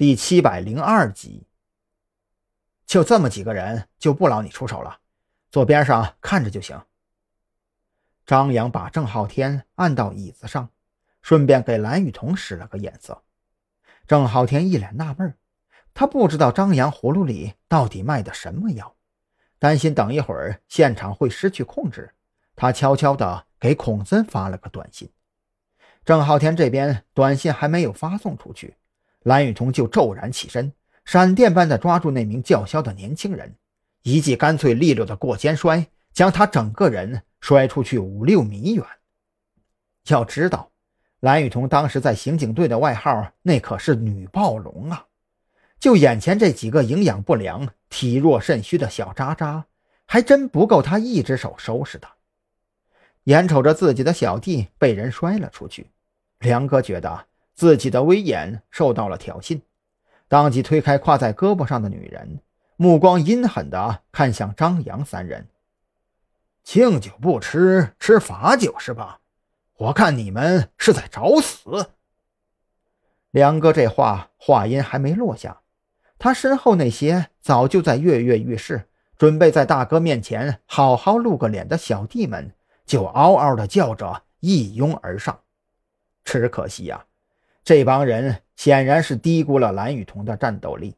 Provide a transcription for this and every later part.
第七百零二集。就这么几个人，就不劳你出手了，坐边上看着就行。张扬把郑浩天按到椅子上，顺便给蓝雨桐使了个眼色。郑浩天一脸纳闷，他不知道张扬葫芦里到底卖的什么药，担心等一会儿现场会失去控制，他悄悄的给孔森发了个短信。郑浩天这边短信还没有发送出去。蓝雨桐就骤然起身，闪电般的抓住那名叫嚣的年轻人，一记干脆利落的过肩摔，将他整个人摔出去五六米远。要知道，蓝雨桐当时在刑警队的外号那可是女暴龙啊！就眼前这几个营养不良、体弱肾虚的小渣渣，还真不够他一只手收拾的。眼瞅着自己的小弟被人摔了出去，梁哥觉得。自己的威严受到了挑衅，当即推开挎在胳膊上的女人，目光阴狠地看向张扬三人：“敬酒不吃吃罚酒是吧？我看你们是在找死。”梁哥这话话音还没落下，他身后那些早就在跃跃欲试，准备在大哥面前好好露个脸的小弟们，就嗷嗷的叫着一拥而上。只可惜呀。这帮人显然是低估了蓝雨桐的战斗力，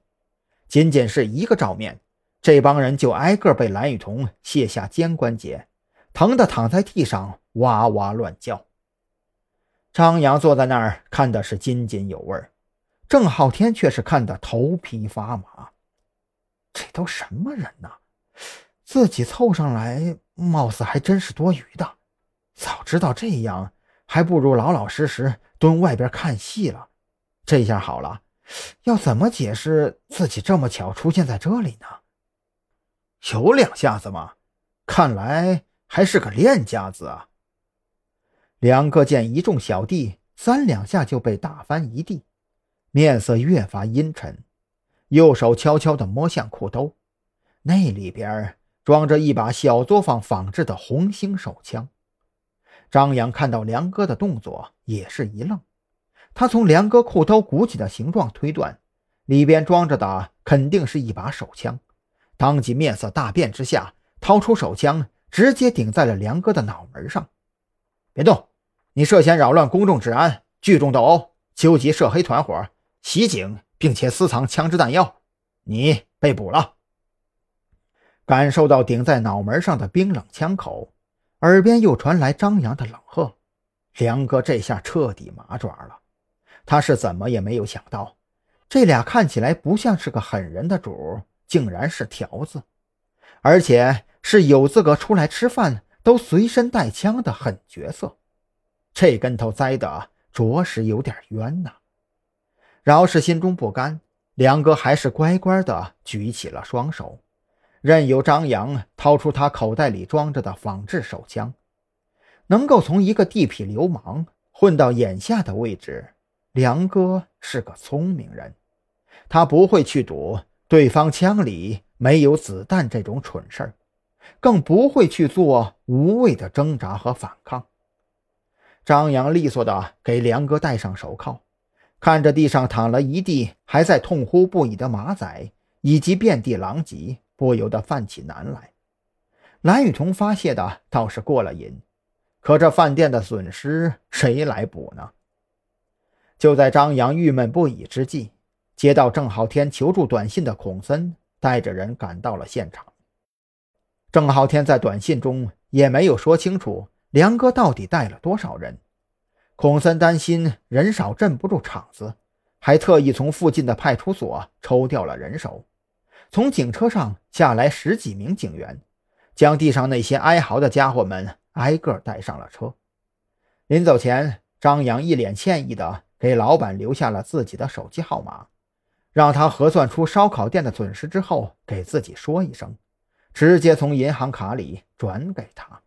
仅仅是一个照面，这帮人就挨个被蓝雨桐卸下肩关节，疼得躺在地上哇哇乱叫。张扬坐在那儿看的是津津有味，郑浩天却是看得头皮发麻。这都什么人呐？自己凑上来，貌似还真是多余的。早知道这样，还不如老老实实。蹲外边看戏了，这下好了，要怎么解释自己这么巧出现在这里呢？有两下子吗？看来还是个练家子啊！梁哥见一众小弟三两下就被打翻一地，面色越发阴沉，右手悄悄地摸向裤兜，那里边装着一把小作坊仿制的红星手枪。张扬看到梁哥的动作，也是一愣。他从梁哥裤兜鼓起的形状推断，里边装着的肯定是一把手枪。当即面色大变之下，掏出手枪，直接顶在了梁哥的脑门上。别动！你涉嫌扰乱公众治安、聚众斗殴、纠集涉黑团伙、袭警，并且私藏枪支弹药，你被捕了。感受到顶在脑门上的冰冷枪口。耳边又传来张扬的冷喝，梁哥这下彻底麻爪了。他是怎么也没有想到，这俩看起来不像是个狠人的主，竟然是条子，而且是有资格出来吃饭都随身带枪的狠角色。这跟头栽的着实有点冤呐。饶是心中不甘，梁哥还是乖乖的举起了双手。任由张扬掏出他口袋里装着的仿制手枪，能够从一个地痞流氓混到眼下的位置，梁哥是个聪明人，他不会去赌对方枪里没有子弹这种蠢事儿，更不会去做无谓的挣扎和反抗。张扬利索地给梁哥戴上手铐，看着地上躺了一地还在痛呼不已的马仔，以及遍地狼藉。不由得犯起难来。蓝雨桐发泄的倒是过了瘾，可这饭店的损失谁来补呢？就在张扬郁闷不已之际，接到郑浩天求助短信的孔森带着人赶到了现场。郑浩天在短信中也没有说清楚梁哥到底带了多少人。孔森担心人少镇不住场子，还特意从附近的派出所抽调了人手。从警车上下来十几名警员，将地上那些哀嚎的家伙们挨个带上了车。临走前，张扬一脸歉意地给老板留下了自己的手机号码，让他核算出烧烤店的损失之后给自己说一声，直接从银行卡里转给他。